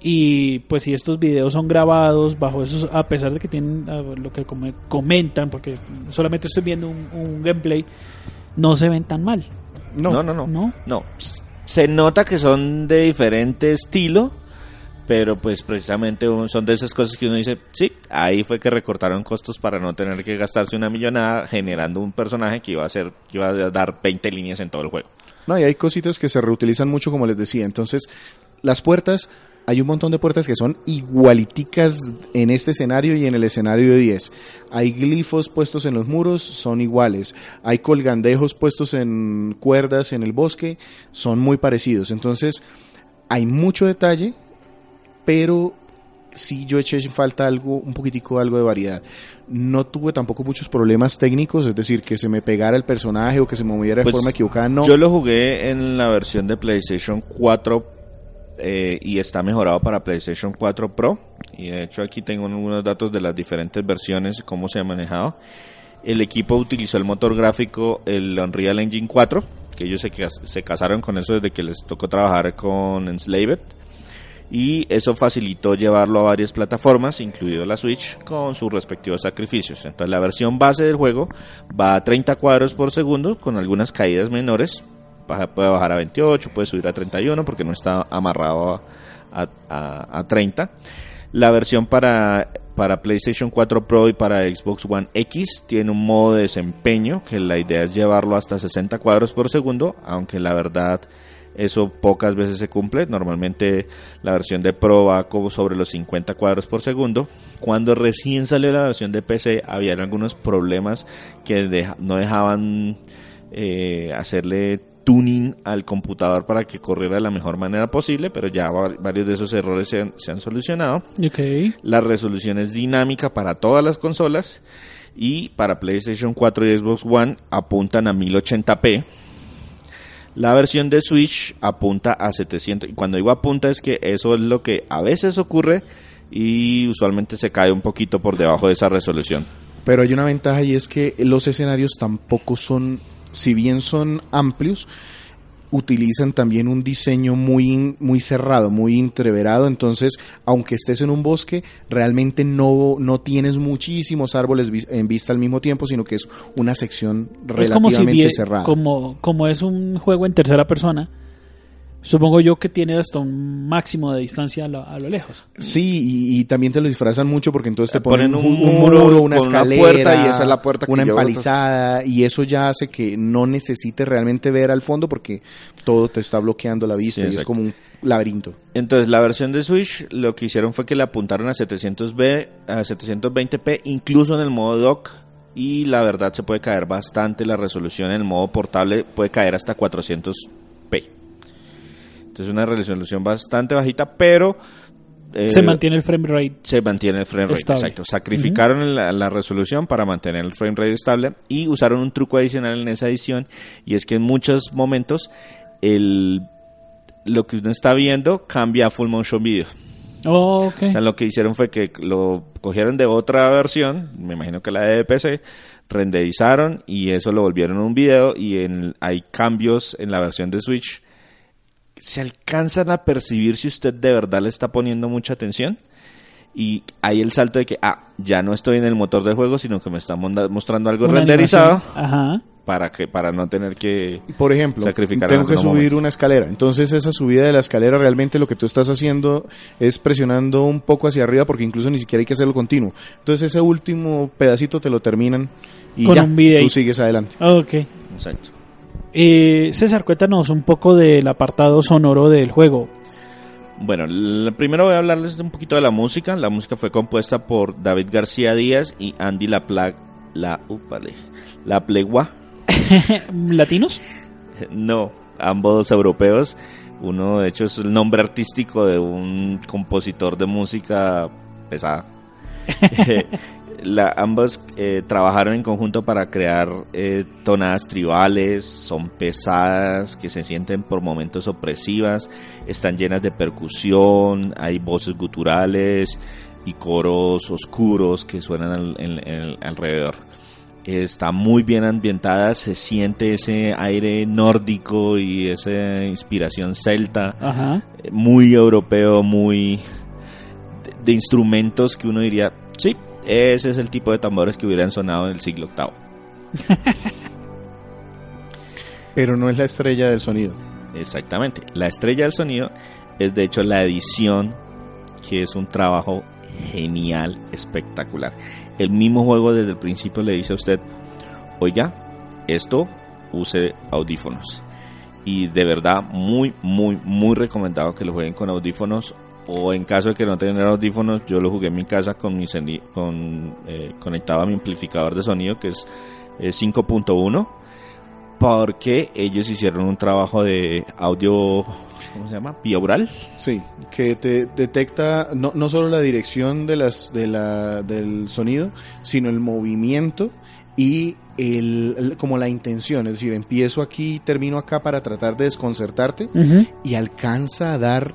Y pues si estos videos son grabados bajo esos, a pesar de que tienen lo que come- comentan, porque solamente estoy viendo un, un gameplay, no se ven tan mal. No, no, no, no. ¿No? No, se nota que son de diferente estilo, pero pues precisamente son de esas cosas que uno dice, sí, ahí fue que recortaron costos para no tener que gastarse una millonada generando un personaje que iba a ser que iba a dar 20 líneas en todo el juego. No, y hay cositas que se reutilizan mucho, como les decía. Entonces, las puertas, hay un montón de puertas que son igualiticas en este escenario y en el escenario 10. Hay glifos puestos en los muros, son iguales. Hay colgandejos puestos en cuerdas en el bosque, son muy parecidos. Entonces, hay mucho detalle, pero sí yo eché en falta algo, un poquitico algo de variedad. No tuve tampoco muchos problemas técnicos, es decir, que se me pegara el personaje o que se me moviera de Pues, forma equivocada, no. Yo lo jugué en la versión de PlayStation 4 eh, y está mejorado para PlayStation 4 Pro. Y de hecho aquí tengo algunos datos de las diferentes versiones cómo se ha manejado. El equipo utilizó el motor gráfico, el Unreal Engine 4, que ellos se, se casaron con eso desde que les tocó trabajar con Enslaved. Y eso facilitó llevarlo a varias plataformas, incluido la Switch, con sus respectivos sacrificios. Entonces la versión base del juego va a 30 cuadros por segundo, con algunas caídas menores. Puede bajar a 28, puede subir a 31, porque no está amarrado a, a- a 30. La versión para, para PlayStation 4 Pro y para Xbox One X tiene un modo de desempeño que la idea es llevarlo hasta 60 cuadros por segundo, aunque la verdad eso pocas veces se cumple. Normalmente la versión de Pro va como sobre los 50 cuadros por segundo. Cuando recién salió la versión de PC había algunos problemas que no dejaban eh, hacerle tuning al computador para que corriera de la mejor manera posible, pero ya va- varios de esos errores se han- se han solucionado. Ok. La resolución es dinámica para todas las consolas y para PlayStation 4 y Xbox One apuntan a 1080p. La versión de Switch apunta a 700 y cuando digo apunta es que eso es lo que a veces ocurre y usualmente se cae un poquito por debajo de esa resolución. Pero hay una ventaja y es que los escenarios tampoco son, si bien son amplios, utilizan también un diseño muy, muy cerrado, muy entreverado. Entonces, aunque estés en un bosque, realmente no, no tienes muchísimos árboles en vista al mismo tiempo, sino que es una sección Es como si relativamente cerrada. como, como es un juego en tercera persona, supongo yo que tiene hasta un máximo de distancia a lo, a lo lejos. Sí, y, y también te lo disfrazan mucho porque entonces te ponen, ponen un, un un muro muro, una una escalera, puerta y esa es la puerta que una empalizada y eso ya hace que no necesites realmente ver al fondo porque todo te está bloqueando la vista Sí, y es como un laberinto. Entonces, la versión de Switch lo que hicieron fue que le apuntaron a 700B, a 720p, incluso en el modo dock. Y la verdad se puede caer bastante la resolución en el modo portable, puede caer hasta 400p. Entonces, una resolución bastante bajita, pero. eh, Se mantiene el frame rate. se mantiene el frame rate, Estable. exacto. Sacrificaron la, la resolución para mantener el frame rate estable y usaron un truco adicional en esa edición y es que en muchos momentos el lo que uno está viendo cambia a full motion video. Oh, ok. O sea, lo que hicieron fue que lo cogieron de otra versión, me imagino que la de PC, renderizaron y eso lo volvieron un video y en, hay cambios en la versión de Switch se alcanzan a percibir si usted de verdad le está poniendo mucha atención. Y hay el salto de que, ah, ya no estoy en el motor de juego, sino que me está mostrando algo Una renderizado. Ajá. para que para no tener que... Por ejemplo, Sacrificar tengo en que subir una escalera. Entonces esa subida de la escalera realmente lo que tú estás haciendo es presionando un poco hacia arriba porque incluso ni siquiera hay que hacerlo continuo. Entonces ese último pedacito te lo terminan y Con ya, tú sigues adelante. Ok. Exacto. Eh, César, cuéntanos un poco del apartado sonoro del juego. Bueno, primero voy a hablarles un poquito de la música. La música fue compuesta por David García Díaz y Andy La, upale, la Plegua. ¿Latinos? No, ambos europeos. Uno, de hecho, es el nombre artístico de un compositor de música pesada. La- ambos eh, trabajaron en conjunto para crear eh, tonadas tribales, son pesadas, que se sienten por momentos opresivas, están llenas de percusión, hay voces guturales y coros oscuros que suenan al- en- en alrededor. Está muy bien ambientada, se siente ese aire nórdico y esa inspiración celta Ajá. muy europeo, muy de, de instrumentos que uno diría, sí, ese es el tipo de tambores que hubieran sonado en el siglo VIII. Pero no es la estrella del sonido. Exactamente. La estrella del sonido es de hecho la edición, que es un trabajo genial, espectacular. El mismo juego desde el principio le dice a usted, oiga, esto use audífonos. Y de verdad, muy, muy, muy recomendado que lo jueguen con audífonos. O en caso de que no tengan audífonos, yo lo jugué en mi casa con mi con, eh, conectado a mi amplificador de sonido que es eh, 5.1 porque ellos hicieron un trabajo de audio, ¿cómo se llama? Bioaural. Sí, que te detecta no, no solo la dirección de las, de la, del sonido, sino el movimiento y el, el- como la intención. Es decir, empiezo aquí, termino acá para tratar de desconcertarte y alcanza a dar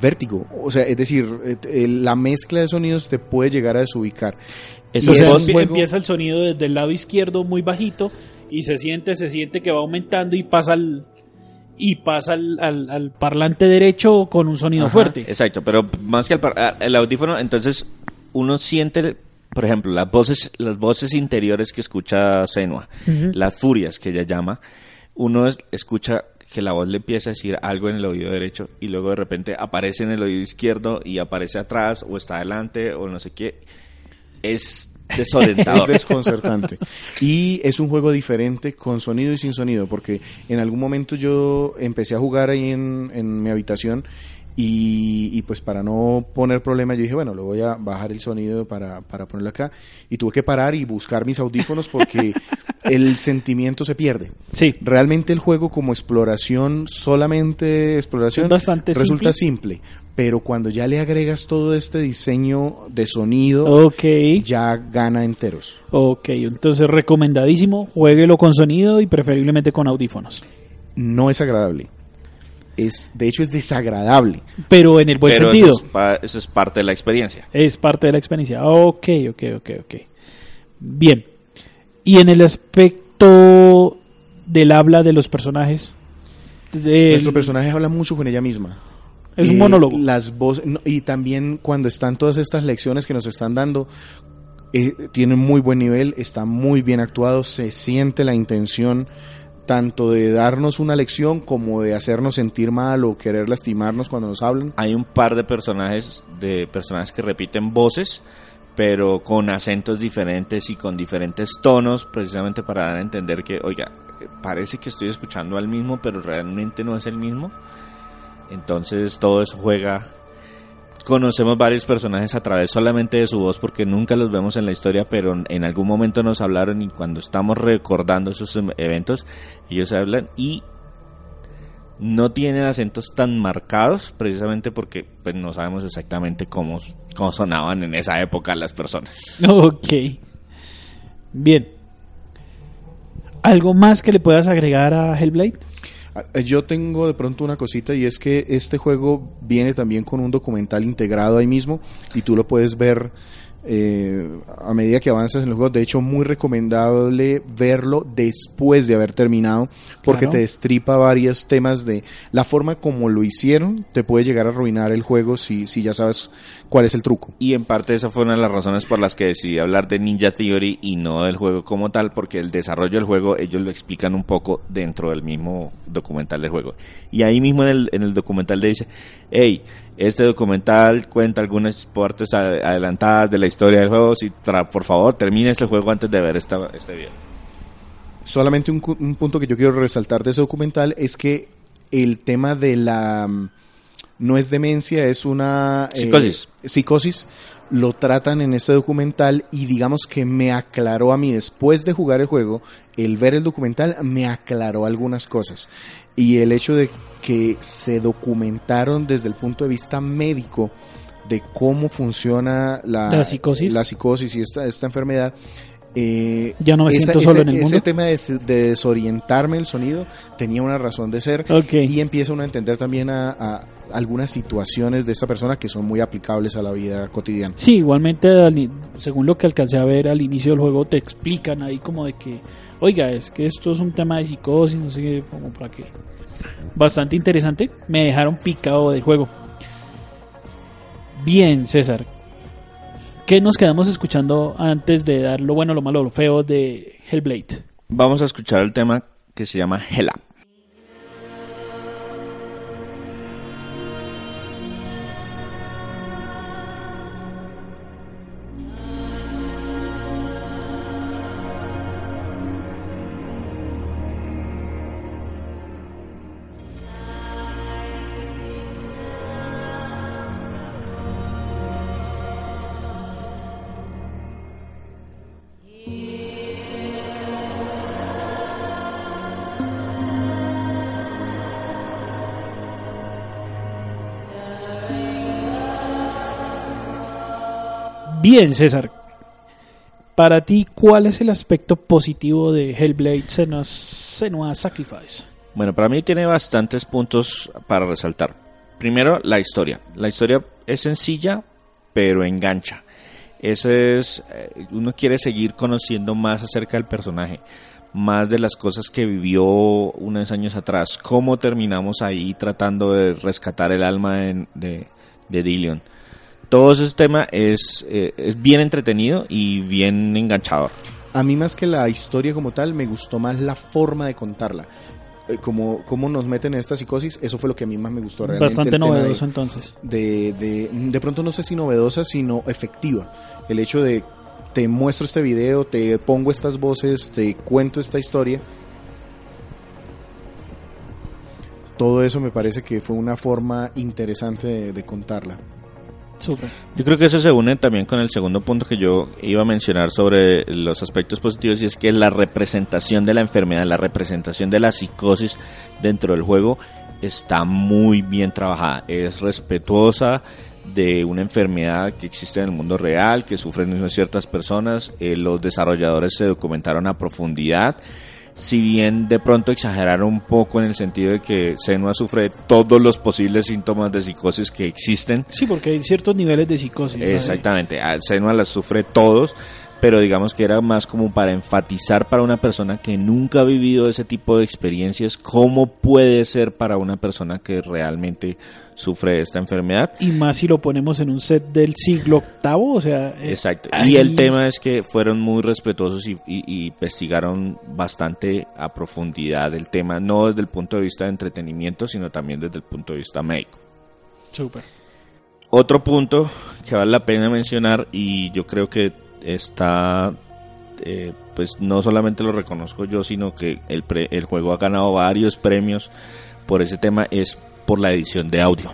vértigo. O sea, es decir, eh, eh, la mezcla de sonidos te puede llegar a desubicar. Eso es un juego- empieza el sonido desde el lado izquierdo muy bajito y se siente, se siente que va aumentando y pasa al y pasa al, al- al parlante derecho con un sonido Ajá. fuerte. Exacto, pero más que el, audífono, entonces uno siente, por ejemplo, las voces, las voces interiores que escucha Senua, las furias que ella llama, uno es- escucha que la voz le empieza a decir algo en el oído derecho y luego de repente aparece en el oído izquierdo y aparece atrás o está adelante o no sé qué. Es Es desorientador. desconcertante. Y es un juego diferente con sonido y sin sonido, porque en algún momento yo empecé a jugar ahí en, en mi habitación y, y pues para no poner problema yo dije, bueno, le voy a bajar el sonido para, para ponerlo acá y tuve que parar y buscar mis audífonos porque el sentimiento se pierde. Sí. Realmente el juego como exploración, solamente exploración, bastante resulta simple. pero cuando ya le agregas todo este diseño de sonido, Ok. ya gana enteros. Ok, entonces recomendadísimo, jueguelo con sonido y preferiblemente con audífonos. No es agradable. Es, de hecho, es desagradable. Pero en el buen Pero sentido. eso es, pa- eso es parte de la experiencia. Es parte de la experiencia. Ok, ok, ok, ok. Bien. Y en el aspecto del habla de los personajes. del- Nuestro personaje habla mucho con ella misma. Es un Eh, monólogo. Las voces, no, y también cuando están todas estas lecciones que nos están dando, eh, tiene muy buen nivel, está muy bien actuado, se siente la intención tanto de darnos una lección como de hacernos sentir mal o querer lastimarnos cuando nos hablan. Hay un par de personajes, de personajes que repiten voces, pero con acentos diferentes y con diferentes tonos, precisamente para dar a entender que, oiga, parece que estoy escuchando al mismo, pero realmente no es el mismo. Entonces todo eso juega. Conocemos varios personajes a través solamente de su voz porque nunca los vemos en la historia, pero en algún momento nos hablaron y cuando estamos recordando esos em- eventos, ellos hablan y no tienen acentos tan marcados precisamente porque pues no sabemos exactamente cómo, cómo sonaban en esa época las personas. Ok. Bien. ¿Algo más que le puedas agregar a Hellblade? Ah, Yo tengo de pronto una cosita y es que este juego viene también con un documental integrado ahí mismo y tú lo puedes ver eh, a medida que avanzas en el juego. De hecho, muy recomendable verlo después de haber terminado, porque Claro. te destripa varios temas de la forma como lo hicieron, te puede llegar a arruinar el juego si, si ya sabes cuál es el truco. Y en parte esa fue una de las razones por las que decidí hablar de Ninja Theory y no del juego como tal, porque el desarrollo del juego ellos lo explican un poco dentro del mismo documental del juego. Y ahí mismo en el, en el documental le dice, hey, este documental cuenta algunas partes adelantadas de la historia del juego, si tra- por favor termine este juego antes de ver esta, este video. Solamente un, un punto que yo quiero resaltar de ese documental es que el tema de la mm, no es demencia, es una eh, Psicosis. psicosis, lo tratan en este documental y digamos que me aclaró a mí después de jugar el juego, el ver el documental me aclaró algunas cosas. Y el hecho de que se documentaron desde el punto de vista médico de cómo funciona la, La psicosis. la psicosis y esta, esta enfermedad. Eh, Ya no me esa- siento ese, solo en el ese mundo. tema de, des- de desorientarme el sonido tenía una razón de ser y empieza uno a entender también a, a algunas situaciones de esta persona que son muy aplicables a la vida cotidiana. Sí, igualmente, según lo que alcancé a ver al inicio del juego, te explican ahí como de que, oiga, es que esto es un tema de psicosis, no sé qué, como para qué. Bastante interesante, me dejaron picado del juego. Bien, César. ¿Qué nos quedamos escuchando antes de dar lo bueno, lo malo, lo feo de Hellblade? Vamos a escuchar el tema que se llama Hela. Bien, César. Para ti, ¿cuál es el aspecto positivo de Hellblade Senua's, Senua's Sacrifice? Bueno, para mí tiene bastantes puntos para resaltar. Primero, la historia. La historia es sencilla, pero engancha. Eso es, eh, uno quiere seguir conociendo más acerca del personaje, más de las cosas que vivió unos años atrás, cómo terminamos ahí tratando de rescatar el alma de, de, de Dillion. Todo ese tema es, eh, es bien entretenido y bien enganchador. A mí más que la historia como tal, me gustó más la forma de contarla. Eh, Como, cómo nos meten en esta psicosis, eso fue lo que a mí más me gustó realmente. Bastante de- novedoso entonces. de, de, de pronto no sé si novedosa, sino efectiva. El hecho de te muestro este video, te pongo estas voces, te cuento esta historia. Todo eso me parece que fue una forma interesante de, de contarla. Súper. Yo creo que eso se une también con el segundo punto que yo iba a mencionar sobre los aspectos positivos y es que la representación de la enfermedad, la representación de la psicosis dentro del juego está muy bien trabajada. Es respetuosa de una enfermedad que existe en el mundo real, que sufren ciertas personas. Eh, los desarrolladores se documentaron a profundidad. Si bien de pronto exageraron un poco en el sentido de que Senua sufre de todos los posibles síntomas de psicosis que existen, Sí, porque hay ciertos niveles de psicosis. ¿no? Exactamente, a Senua las sufre todos, pero digamos que era más como para enfatizar para una persona que nunca ha vivido ese tipo de experiencias, cómo puede ser para una persona que realmente sufre esta enfermedad. Y más si lo ponemos en un set del siglo octavo, o sea... eh, Exacto. ahí- Y el tema es que fueron muy respetuosos y, y- y investigaron bastante a profundidad el tema, no desde el punto de vista de entretenimiento, sino también desde el punto de vista médico. Súper. Otro punto que vale la pena mencionar y yo creo que está, eh, pues no solamente lo reconozco yo, sino que el, pre- el juego ha ganado varios premios por ese tema, es por la edición de audio.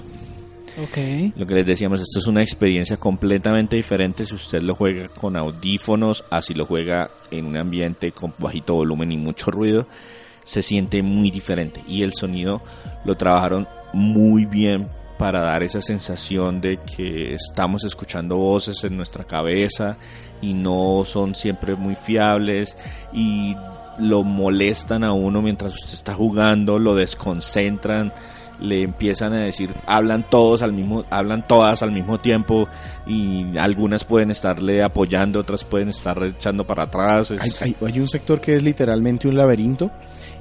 Ok. Lo que les decíamos, esto es una experiencia completamente diferente si usted lo juega con audífonos, así lo juega en un ambiente con bajito volumen y mucho ruido, se siente muy diferente y el sonido lo trabajaron muy bien para dar esa sensación de que estamos escuchando voces en nuestra cabeza y no son siempre muy fiables y lo molestan a uno mientras usted está jugando, lo desconcentran le empiezan a decir, hablan todos al mismo, hablan todas al mismo tiempo y algunas pueden estarle apoyando, otras pueden estar echando para atrás. es- Hay, hay- hay un sector que es literalmente un laberinto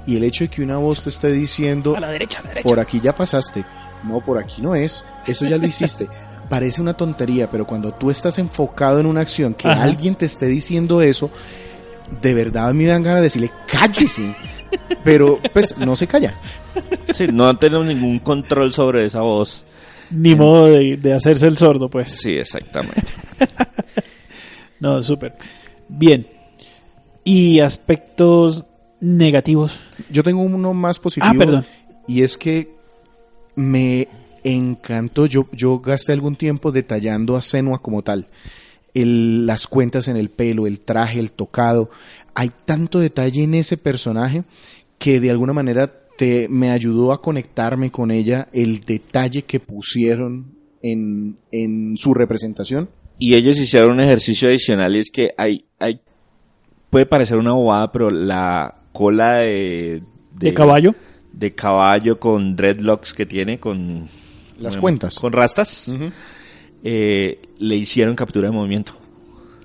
y el hecho de que una voz te esté diciendo A la derecha, a la derecha. por aquí ya pasaste, no, por aquí no es, eso ya lo hiciste. Parece una tontería, pero cuando tú estás enfocado en una acción, que Ajá. alguien te esté diciendo eso, de verdad a mí me dan ganas de decirle, cállese. Pero pues no se calla. Sí, no tenemos ningún control sobre esa voz. Ni modo de, de hacerse el sordo, pues. Sí, exactamente. No, súper. Bien. ¿Y aspectos negativos? Yo tengo uno más positivo. Ah, perdón. Y es que me encantó. Yo, yo gasté algún tiempo detallando a Senua como tal. El- las cuentas en el pelo, el traje, el tocado. Hay tanto detalle en ese personaje que de alguna manera te, me ayudó a conectarme con ella. El detalle que pusieron en, en su representación. Y ellos hicieron un ejercicio adicional y es que hay, hay, puede parecer una bobada, pero la cola de... ¿De caballo? De caballo con dreadlocks que tiene, con... Las cuentas. Con rastas, eh, le hicieron captura de movimiento.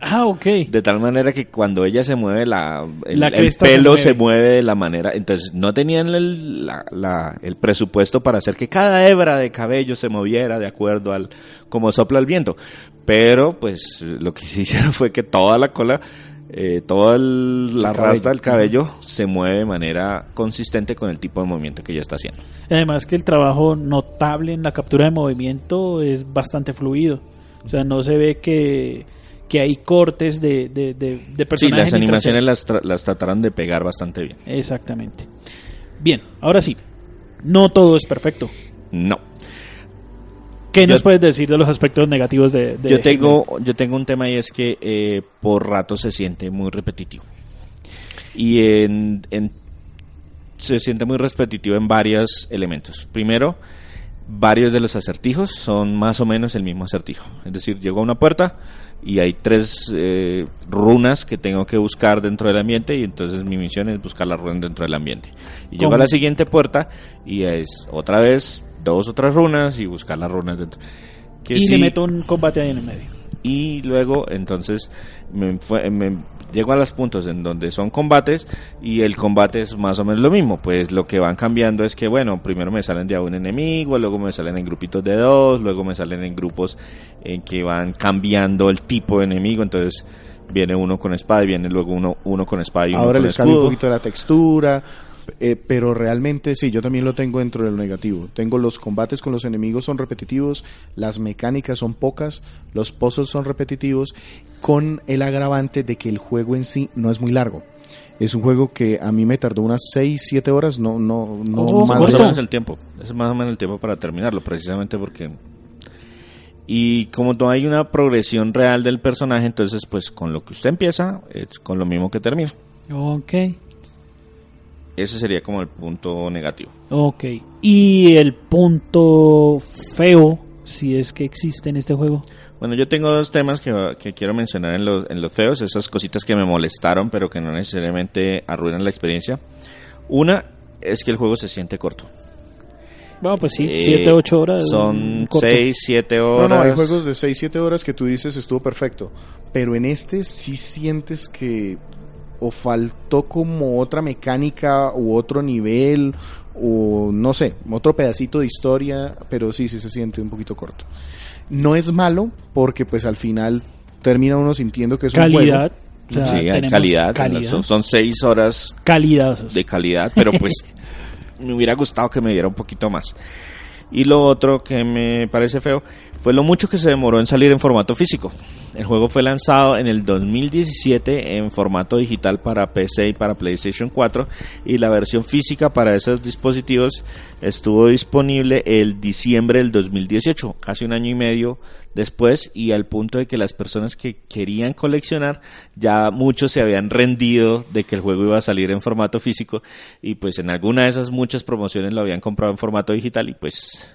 Ah, ok. De tal manera que cuando ella se mueve, la, el, La el cresta se pelo mueve. se mueve. de la manera. Entonces, no tenían el, la- la- el presupuesto para hacer que cada hebra de cabello se moviera de acuerdo al como sopla el viento. Pero, pues, lo que sí hicieron fue que toda la cola, eh, toda el- la El rasta del cabello. se mueve de manera consistente con el tipo de movimiento que ella está haciendo. Además que el trabajo notable en la captura de movimiento es bastante fluido. O sea, no se ve que, que hay cortes de, de, de, de Sí, personajes. las animaciones las, tra- las trataron de pegar bastante bien. Exactamente. Bien, ahora sí. No todo es perfecto. No. ¿Qué nos puedes decir de los aspectos negativos de, de yo tengo yo tengo un tema y es que eh, por rato se siente muy repetitivo. Y en, en- se siente muy repetitivo en varios elementos. Primero varios de los acertijos son más o menos el mismo acertijo. Es decir llego a una puerta y hay tres eh, runas que tengo que buscar dentro del ambiente y entonces mi misión es buscar las runas dentro del ambiente. Y llego a la siguiente puerta y es otra vez dos otras runas y buscar las runas dentro. Que Y le sí- meto un combate ahí en el medio. y luego entonces me, fue- me- llego a los puntos en donde son combates y el combate es más o menos lo mismo. Pues lo que van cambiando es que bueno primero me salen de a un enemigo luego me salen en grupitos de dos luego me salen en grupos en que van cambiando el tipo de enemigo. Entonces viene uno con espada y viene luego uno uno con espada y uno Ahora con les cambia un poquito la textura, eh, pero realmente sí, yo también lo tengo dentro de lo negativo. Tengo los combates con los enemigos son repetitivos, las mecánicas son pocas, los puzzles son repetitivos, con el agravante de que el juego en sí no es muy largo. Es un juego que a mí me tardó unas 6, 7 horas, no, no, no Oh, más más o menos el tiempo. Es más o menos el tiempo para terminarlo, precisamente porque... Y como no hay una progresión real del personaje, entonces pues con lo que usted empieza, es con lo mismo que termina. Ok. Ese sería como el punto negativo. Ok. ¿Y el punto feo, si es que existe en este juego? Bueno, yo tengo dos temas que, que quiero mencionar en los, en los feos, esas cositas que me molestaron, pero que no necesariamente arruinan la experiencia. Una es que el juego se siente corto. Bueno, pues sí, Eh, 7, 8 horas. Son corto. 6, 7 No, horas. no, hay juegos de 6, 7 horas que tú dices estuvo perfecto, pero en este sí sientes que o faltó como otra mecánica u otro nivel o no sé, otro pedacito de historia, pero sí, sí se siente un poquito corto. No es malo porque pues al final termina uno sintiendo que es un Calidad. juego. O sea, sí, calidad. calidad. Son, son seis horas Calidad. de calidad, pero pues me hubiera gustado que me diera un poquito más. Y lo otro que me parece feo fue lo mucho que se demoró en salir en formato físico. El juego fue lanzado en el 2017 en formato digital para PC y para PlayStation 4 y la versión física para esos dispositivos estuvo disponible el diciembre del 2018, casi un año y medio después y al punto de que las personas que querían coleccionar ya muchos se habían rendido de que el juego iba a salir en formato físico y pues en alguna de esas muchas promociones lo habían comprado en formato digital y pues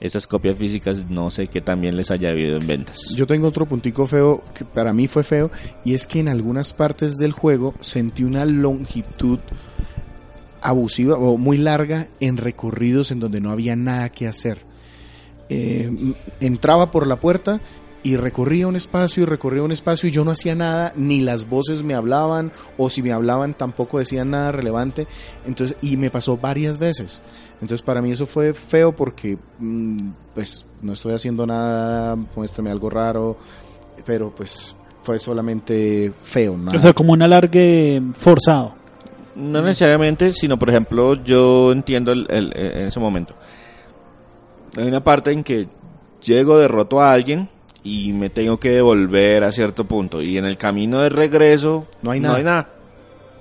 esas copias físicas no sé qué también les haya habido en ventas. Yo tengo otro puntico feo que para mí fue feo y es que en algunas partes del juego sentí una longitud abusiva o muy larga en recorridos en donde no había nada que hacer. Eh, entraba por la puerta y recorría un espacio y recorría un espacio y yo no hacía nada, ni las voces me hablaban o si me hablaban tampoco decían nada relevante. Entonces, y me pasó varias veces. Entonces, para mí eso fue feo porque mm, pues no estoy haciendo nada, muéstrame algo raro, pero pues fue solamente feo, nada. O sea, como un alargue forzado. No necesariamente, sino por ejemplo, yo entiendo el, el- en ese momento. Hay una parte en que llego, derroto a alguien y me tengo que devolver a cierto punto. Y en el camino de regreso No hay nada.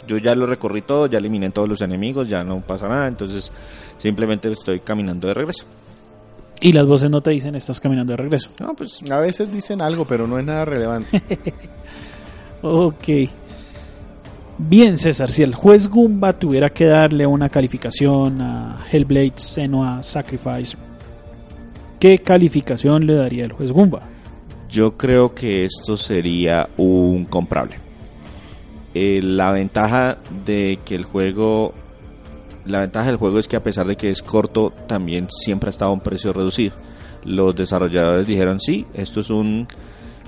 Yo ya lo recorrí todo, ya eliminé todos los enemigos, ya no pasa nada. Entonces simplemente estoy caminando de regreso. Y las voces no te dicen estás caminando de regreso. No, pues A veces dicen algo, pero no es nada relevante. Ok. Bien, César, si el juez Goomba tuviera que darle una calificación a Hellblade Senua Sacrifice, ¿qué calificación le daría el juez Goomba? Yo creo que esto sería un comprable. Eh, la ventaja de que el juego, la ventaja del juego es que a pesar de que es corto, también siempre ha estado a un precio reducido. Los desarrolladores dijeron sí, esto es un,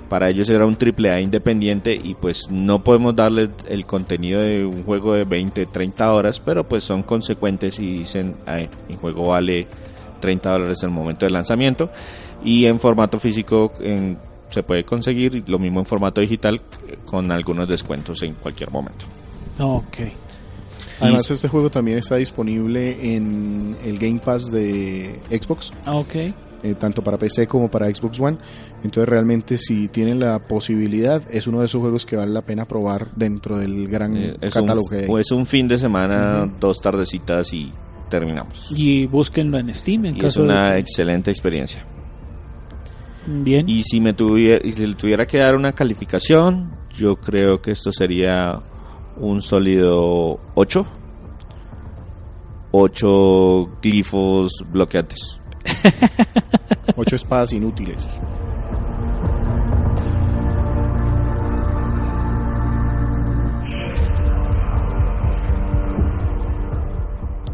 para ellos era un triple A independiente y pues no podemos darle el contenido de un juego de 20, 30 horas, pero pues son consecuentes y dicen, "Ay, mi juego vale 30 dólares en el momento del lanzamiento y en formato físico en- se puede conseguir lo mismo en formato digital con algunos descuentos en cualquier momento. Ok. Además, este juego también está disponible en el Game Pass de Xbox, Ok. eh, tanto para PC como para Xbox One. Entonces, realmente, si tienen la posibilidad, es uno de esos juegos que vale la pena probar dentro del gran Eh, es, un, catálogo o es un fin de semana, dos tardecitas y terminamos. Y búsquenlo en Steam en Y es una de... excelente experiencia. Bien. Y si me tuviera, y si le tuviera que dar una calificación, yo creo que esto sería un sólido 8. 8 glifos bloqueantes. Ocho espadas inútiles.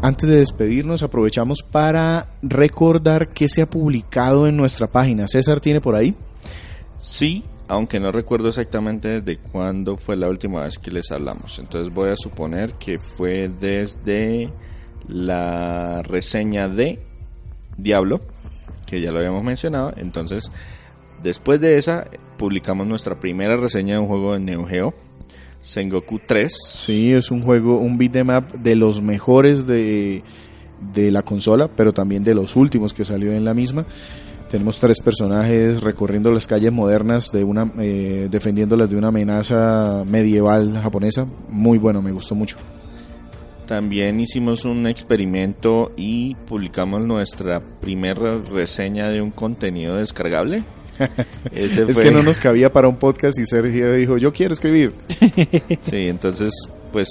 Antes de despedirnos, aprovechamos para recordar que se ha publicado en nuestra página. César tiene por ahí. Sí, aunque no recuerdo exactamente de cuándo fue la última vez que les hablamos. Entonces voy a suponer que fue desde la reseña de Diablo, que ya lo habíamos mencionado. Entonces, después de esa, publicamos nuestra primera reseña de un juego de Neo Geo, Sengoku 3. Sí, es un juego, un beat'em up de los mejores de, de la consola, pero también de los últimos que salió en la misma. Tenemos tres personajes recorriendo las calles modernas, de una, eh, defendiéndolas de una amenaza medieval japonesa. Muy bueno, me gustó mucho. También hicimos un experimento y publicamos nuestra primera reseña de un contenido descargable. Ese Es fue- que no nos cabía para un podcast y Sergio dijo, yo quiero escribir. Sí, entonces, pues,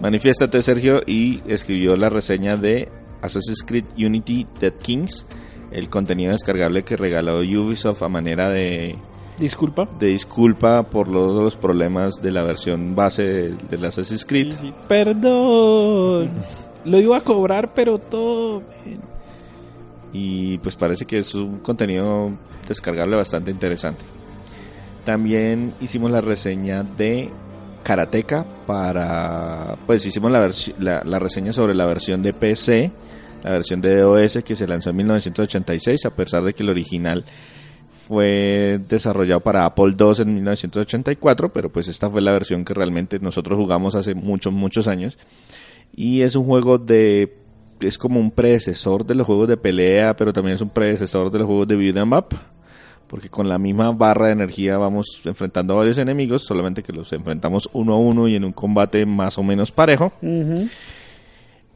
manifiéstate Sergio y escribió la reseña de Assassin's Creed Unity Dead Kings, el contenido descargable que regaló Ubisoft a manera de, Disculpa. de disculpa por los, los problemas de la versión base de- del Assassin's Creed. Perdón. Lo iba a cobrar, pero todo... y pues parece que es un contenido descargable bastante interesante. También hicimos la reseña de Karateka para pues hicimos la, la, la reseña sobre la versión de PC, la versión de DOS que se lanzó en 1986 a pesar de que el original fue desarrollado para Apple II en 1984, pero pues esta fue la versión que realmente nosotros jugamos hace muchos muchos años y es un juego de es como un predecesor de los juegos de pelea, pero también es un predecesor de los juegos de beat 'em up, porque con la misma barra de energía vamos enfrentando a varios enemigos, solamente que los enfrentamos uno a uno y en un combate más o menos parejo.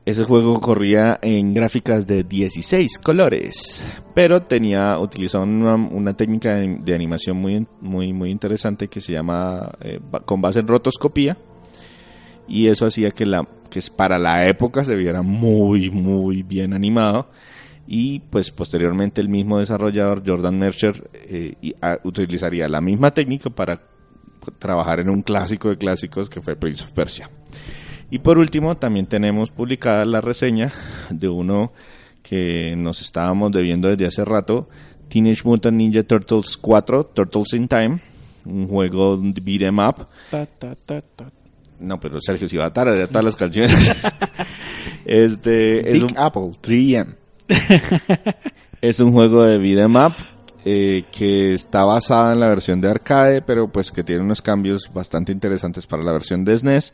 Ese juego corría en gráficas de 16 colores, pero tenía utilizaba una, una técnica de, de animación muy muy muy interesante que se llama eh, con base en rotoscopía y eso hacía que la que para la época se viera muy muy bien animado. Y pues posteriormente el mismo desarrollador Jordan Mercer eh, y- a- utilizaría la misma técnica para trabajar en un clásico de clásicos que fue Prince of Persia. Y por último, también tenemos publicada la reseña de uno que nos estábamos debiendo desde hace rato, Teenage Mutant Ninja Turtles 4, Turtles in Time, un juego beat 'em up. No, pero Sergio si va a tararear todas las canciones. este es un, Apple, 3M. es un juego de 'em up eh, que está basada en la versión de arcade, pero pues que tiene unos cambios bastante interesantes para la versión de SNES,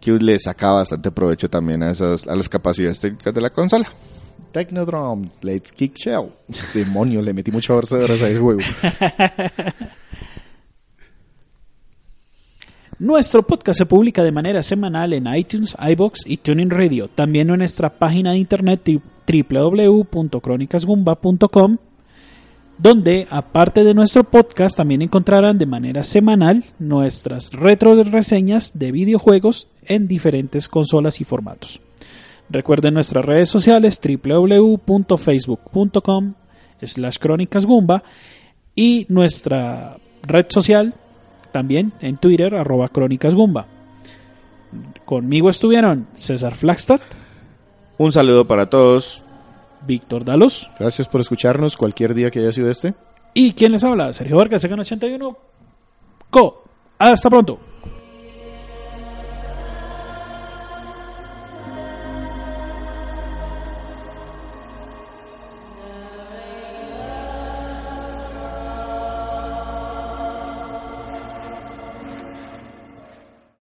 que le saca bastante provecho también a esas a las capacidades técnicas de la consola. Technodrome, Let's Kick Shell. Demonio, le metí muchas horas a ese juego. Nuestro podcast se publica de manera semanal en iTunes, iBox y Tuning Radio. También en nuestra página de internet www.cronicasgumba.com, donde aparte de nuestro podcast también encontrarán de manera semanal nuestras retro reseñas de videojuegos en diferentes consolas y formatos. Recuerden nuestras redes sociales www.facebook.com slash crónicasgumba y nuestra red social también en Twitter arroba crónicasgumba. Conmigo estuvieron César Flagstad, Un saludo para todos. Víctor Dalos Gracias por escucharnos cualquier día que haya sido este. y quien les habla, Sergio Vargas, Segan81. Co. Hasta pronto.